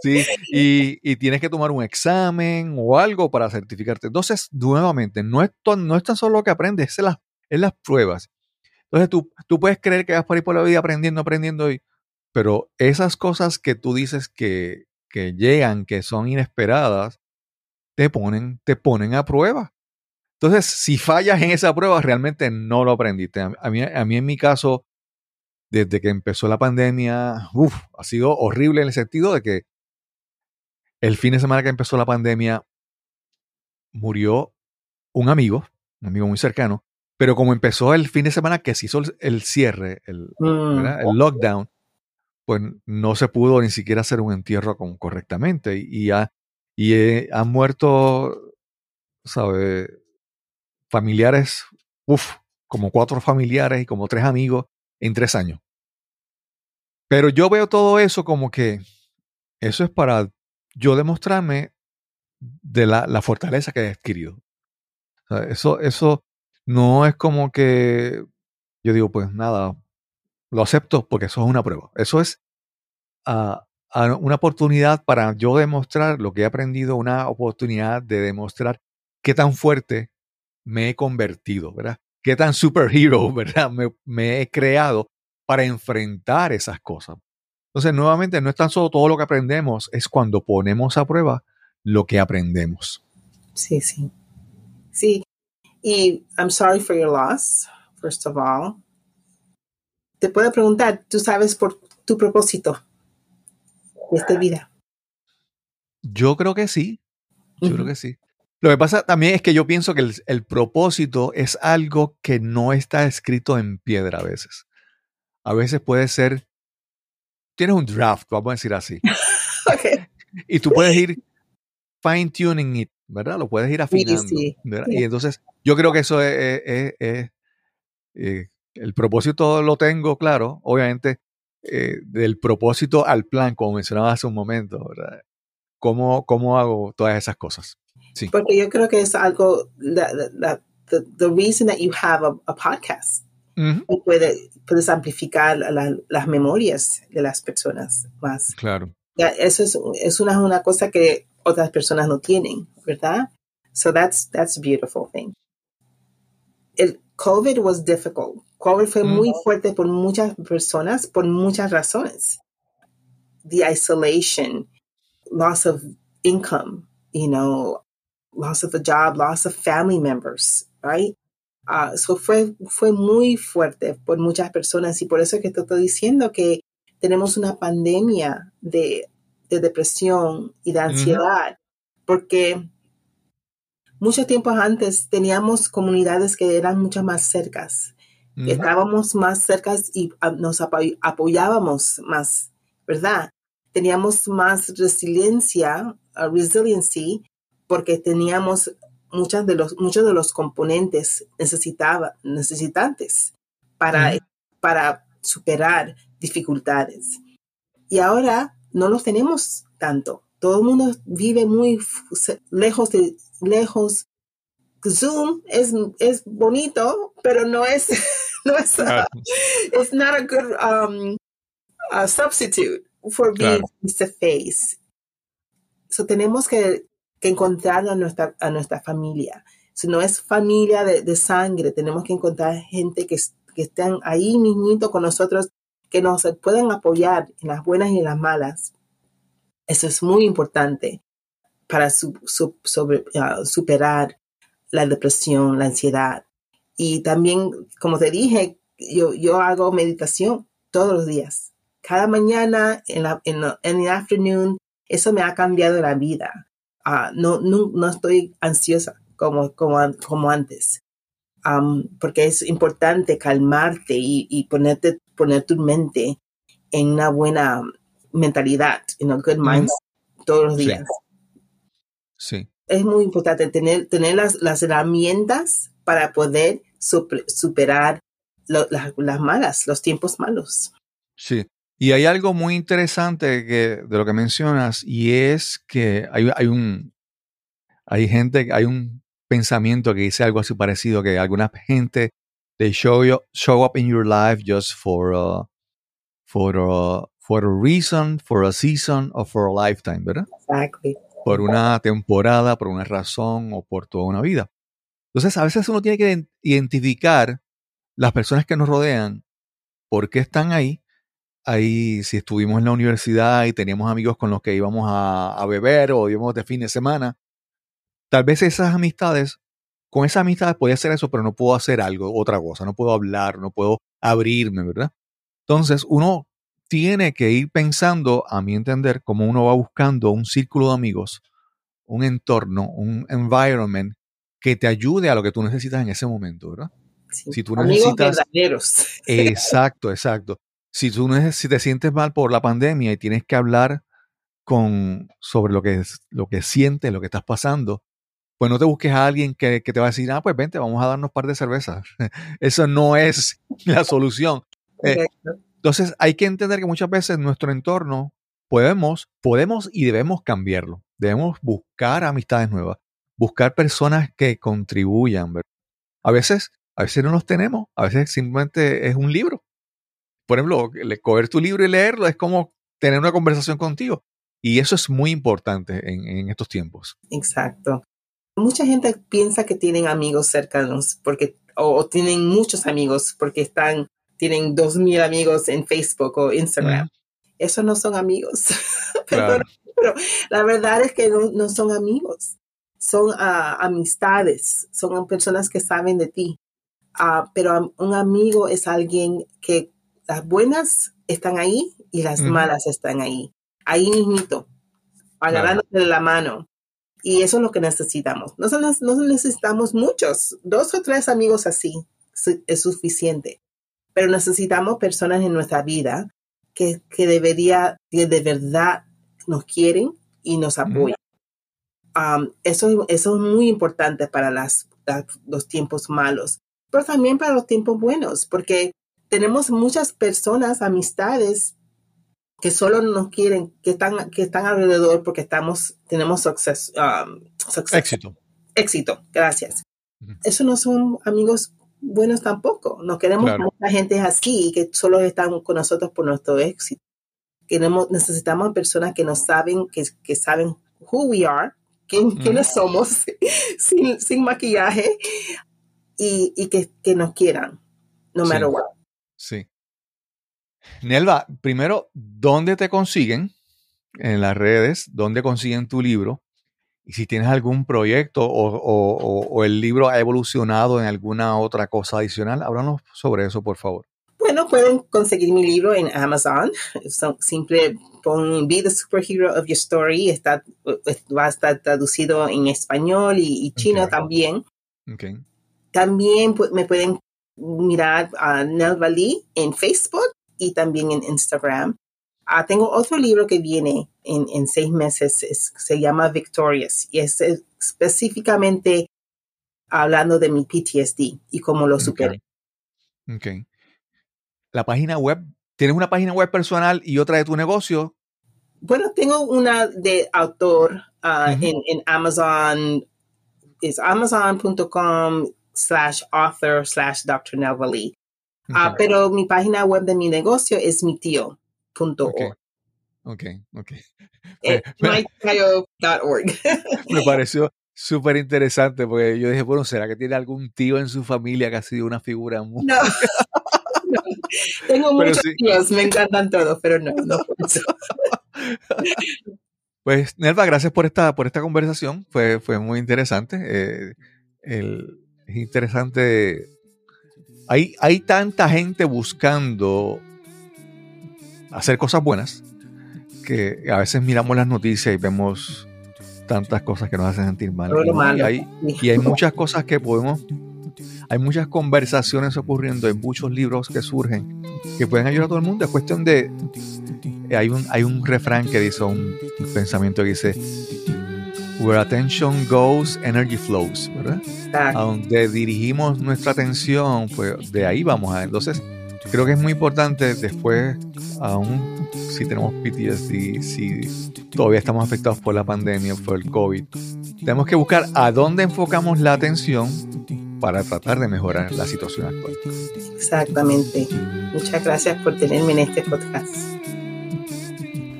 Sí, y, y tienes que tomar un examen o algo para certificarte. Entonces, nuevamente, no es, to- no es tan solo lo que aprendes, es las, es las pruebas. Entonces, tú, tú puedes creer que vas por ahí por la vida aprendiendo, aprendiendo, y, pero esas cosas que tú dices que, que llegan, que son inesperadas, te ponen, te ponen a prueba. Entonces, si fallas en esa prueba, realmente no lo aprendiste. A mí, a mí, en mi caso, desde que empezó la pandemia, uf, ha sido horrible en el sentido de que el fin de semana que empezó la pandemia murió un amigo, un amigo muy cercano, pero como empezó el fin de semana que se hizo el, el cierre, el, Mm, lockdown, pues no se pudo ni siquiera hacer un entierro con- correctamente y, y, ha- y, eh, han muerto, ¿sabe? Familiares, uff, como cuatro familiares y como tres amigos en tres años. Pero yo veo todo eso como que eso es para yo demostrarme de la, la fortaleza que he adquirido. Eso, eso no es como que yo digo, pues nada, lo acepto porque eso es una prueba. Eso es ah, ah, una oportunidad para yo demostrar lo que he aprendido, una oportunidad de demostrar qué tan fuerte me he convertido, ¿verdad? Qué tan superhero, ¿verdad? Me, me he creado para enfrentar esas cosas. Entonces, nuevamente, no es tan solo todo lo que aprendemos, es cuando ponemos a prueba lo que aprendemos. Sí, sí. Sí. Y I'm sorry for your loss, first of all. Te puedo preguntar, ¿tú sabes por tu propósito de esta vida? Yo creo que sí, yo creo que sí. Lo que pasa también es que yo pienso que el, el propósito es algo que no está escrito en piedra a veces. A veces puede ser, tienes un draft, vamos a decir así, Ok. y tú puedes ir fine tuning it, ¿verdad? Lo puedes ir afinando. sí. Y entonces, yo creo que eso es, es- es- es, eh, el propósito lo tengo claro, obviamente, eh, del propósito al plan, como mencionaba hace un momento, ¿verdad? ¿Cómo, cómo hago todas esas cosas? Sí. Porque yo creo que es algo, la, la- the, the reason that you have a, a podcast, Ujú, y puede, puedes amplificar la- las memorias de las personas más. Claro. Ya, eso es, es una, una cosa que otras personas no tienen, ¿verdad? So that's, that's a beautiful thing. El COVID was difficult. COVID fue Mm. muy fuerte por muchas personas, por muchas razones. The isolation, loss of income, you know, loss of a job, loss of family members, right? Ah, so fue, fue muy fuerte por muchas personas y por eso es que te estoy diciendo que tenemos una pandemia de, de depresión y de ansiedad, porque muchos tiempos antes teníamos comunidades que eran mucho más cercas, estábamos más cercas y nos apo- apoyábamos más, ¿verdad? Teníamos más resiliencia, uh, resiliency, porque teníamos muchas de los, muchos de los componentes necesitaba, necesitantes para, para superar dificultades. Y ahora no los tenemos tanto. Todo el mundo vive muy lejos de lejos. Zoom es, es bonito, pero no es, no es, Claro. it's not a good um, uh, substitute for being Claro. face to face. So tenemos que, que encontrar a nuestra, a nuestra familia. Si no es familia de, de sangre, tenemos que encontrar gente que, que estén ahí mismito con nosotros, que nos puedan apoyar en las buenas y en las malas. Eso es muy importante para uh, superar la depresión, la ansiedad. Y también, como te dije, yo, yo hago meditación todos los días. Cada mañana, en la, en en the afternoon, eso me ha cambiado la vida. No, no, no estoy ansiosa como, como, como antes. Porque es importante calmarte y, y ponerte, poner tu mente en una buena mentalidad, en un good mindset todos los Sí. días Sí. es muy importante tener, tener las, las herramientas para poder super- superar lo- las, las malas, los tiempos malos. Sí. Y hay algo muy interesante que, de lo que mencionas, y es que hay, hay un hay gente, hay un pensamiento que dice algo así parecido, que alguna gente they show you, show up in your life just for uh, for a, for a reason, for a season, or for a lifetime, ¿verdad? Exactly. Por una temporada, por una razón o por toda una vida. Entonces, a veces uno tiene que ident- identificar las personas que nos rodean, por qué están ahí. Ahí, si estuvimos en la universidad y teníamos amigos con los que íbamos a, a beber o íbamos de fin de semana, tal vez esas amistades, con esas amistades podía hacer eso, pero no puedo hacer algo, otra cosa, no puedo hablar, no puedo abrirme, ¿verdad? Entonces, uno tiene que ir pensando, a mi entender, como uno va buscando un círculo de amigos, un entorno, un environment que te ayude a lo que tú necesitas en ese momento, ¿verdad? Sí. Si tú Amigos necesitas- verdaderos. Exacto, exacto. Si tú si te sientes mal por la pandemia y tienes que hablar con sobre lo que es, lo que sientes, lo que estás pasando, pues no te busques a alguien que, que te va a decir, ah, pues vente, vamos a darnos un par de cervezas. Eso no es la solución. Eh, entonces hay que entender que muchas veces nuestro entorno podemos, podemos y debemos cambiarlo. Debemos buscar amistades nuevas, buscar personas que contribuyan. ¿verdad? A veces, a veces no los tenemos, a veces simplemente es un libro. Por ejemplo, coger tu libro y leerlo es como tener una conversación contigo. Y eso es muy importante en, en estos tiempos. Exacto. Mucha gente piensa que tienen amigos cercanos porque o, o tienen muchos amigos porque están tienen dos mil amigos en Facebook o Instagram. Ujú. Esos no son amigos. Claro. Pero la verdad es que no, no son amigos. Son ah, amistades. Son personas que saben de ti. Ah, pero un amigo es alguien que las buenas están ahí y las malas están ahí. Ahí mismito. Agarrándote de la mano. Y eso es lo que necesitamos. No, no necesitamos muchos. Dos o tres amigos así es suficiente. Pero necesitamos personas en nuestra vida que, que debería, que de verdad nos quieren y nos apoyan. Um, eso, eso es muy importante para las, las- los tiempos malos, pero también para los tiempos buenos, porque tenemos muchas personas, amistades, que solo nos quieren, que están, que están alrededor porque estamos, tenemos success, um, success- Éxito. éxito. Gracias. Eso no son amigos buenos tampoco. No queremos Claro. mucha gente así que solo están con nosotros por nuestro éxito. Queremos, necesitamos personas que nos saben, que, que saben who we are, quién, quiénes somos, sin, sin maquillaje, y, y que, que nos quieran, no Sí. matter what. Sí. Nelva, primero, ¿dónde te consiguen en las redes? ¿Dónde consiguen tu libro? Y si tienes algún proyecto o, o- o- el libro ha evolucionado en alguna otra cosa adicional, háblanos sobre eso, por favor. Bueno, pueden conseguir mi libro en Amazon. Son- simple pon Be the Superhero of Your Story. Está, va a estar traducido en español y, y chino también. Ok. También pu- me pueden mirar a Nelva Lee en Facebook y también en Instagram. Ah, tengo otro libro que viene en, en seis meses, es- se llama Victorious y es específicamente hablando de mi PTSD y cómo lo superé. Ok. La página web, ¿tienes una página web personal y otra de tu negocio? Bueno, tengo una de autor ah, en, en Amazon, es amazon.com slash author slash Dr. Nelva Lee. Ah, Ok. pero mi página web de mi negocio es mi tío.org. Ok. Ok. Eh. Me pareció súper interesante porque yo dije, bueno, ¿será que tiene algún tío en su familia que ha sido una figura muy... No. No. Tengo Pero muchos sí. tíos, me encantan todos, pero no, no por eso. Pues, Nelva, gracias por esta, por esta conversación. Fue, fue muy interesante. Eh, el- es interesante. Hay, hay tanta gente buscando hacer cosas buenas que a veces miramos las noticias y vemos tantas cosas que nos hacen sentir mal. Y, hay, y hay muchas cosas que podemos, hay muchas conversaciones ocurriendo, hay muchos libros que surgen que pueden ayudar a todo el mundo. Es cuestión de, hay un, hay un refrán que dice, un, un pensamiento que dice, where attention goes, energy flows, ¿verdad? A Exacto. donde dirigimos nuestra atención, pues de ahí vamos a. Entonces, creo que es muy importante después, aún si tenemos PTSD, si todavía estamos afectados por la pandemia, por el COVID, tenemos que buscar a dónde enfocamos la atención para tratar de mejorar la situación actual. Exactamente. Muchas gracias por tenerme en este podcast.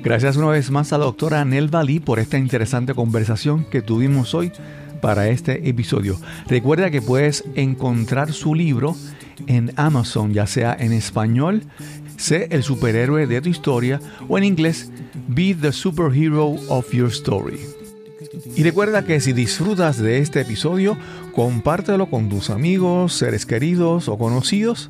Gracias una vez más a la doctora Nelva Lee por esta interesante conversación que tuvimos hoy para este episodio. Recuerda que puedes encontrar su libro en Amazon, ya sea en español, Sé el superhéroe de tu historia, o en inglés, Be the superhero of your story. Y recuerda que si disfrutas de este episodio, compártelo con tus amigos, seres queridos o conocidos.